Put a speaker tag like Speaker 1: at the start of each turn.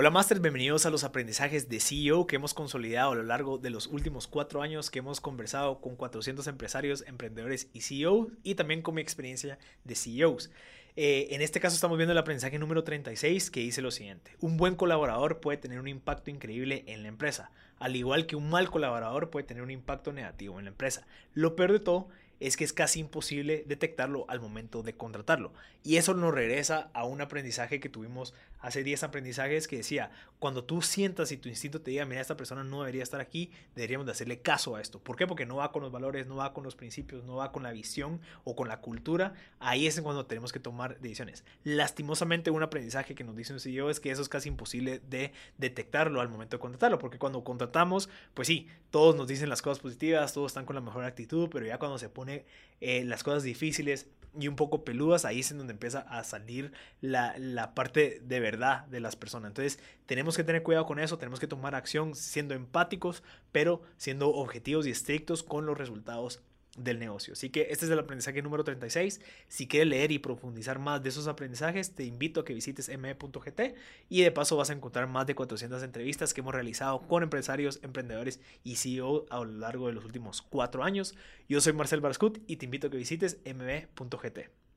Speaker 1: Hola Masters, bienvenidos a los aprendizajes de CEO que hemos consolidado a lo largo de los últimos cuatro años que hemos conversado con 400 empresarios, emprendedores y CEOs y también con mi experiencia de CEOs. Eh, en este caso estamos viendo el aprendizaje número 36 que dice lo siguiente. Un buen colaborador puede tener un impacto increíble en la empresa, al igual que un mal colaborador puede tener un impacto negativo en la empresa. Lo peor de todo es que es casi imposible detectarlo al momento de contratarlo. Y eso nos regresa a un aprendizaje que tuvimos hace 10 aprendizajes que decía, cuando tú sientas y tu instinto te diga, mira, esta persona no debería estar aquí, deberíamos de hacerle caso a esto. ¿Por qué? Porque no va con los valores, no va con los principios, no va con la visión o con la cultura. Ahí es cuando tenemos que tomar decisiones. Lastimosamente, un aprendizaje que nos dice un CEO es que eso es casi imposible de detectarlo al momento de contratarlo, porque cuando contratamos, pues sí, todos nos dicen las cosas positivas, todos están con la mejor actitud, pero ya cuando se pone eh, las cosas difíciles y un poco peludas, ahí es en donde empieza a salir la, la parte de verdad de las personas. Entonces tenemos que tener cuidado con eso, tenemos que tomar acción siendo empáticos, pero siendo objetivos y estrictos con los resultados del negocio. Así que este es el aprendizaje número 36. Si quieres leer y profundizar más de esos aprendizajes, te invito a que visites me.gt y de paso vas a encontrar más de 400 entrevistas que hemos realizado con empresarios, emprendedores y CEO a lo largo de los últimos cuatro años. Yo soy Marcel Barscut y te invito a que visites me.gt.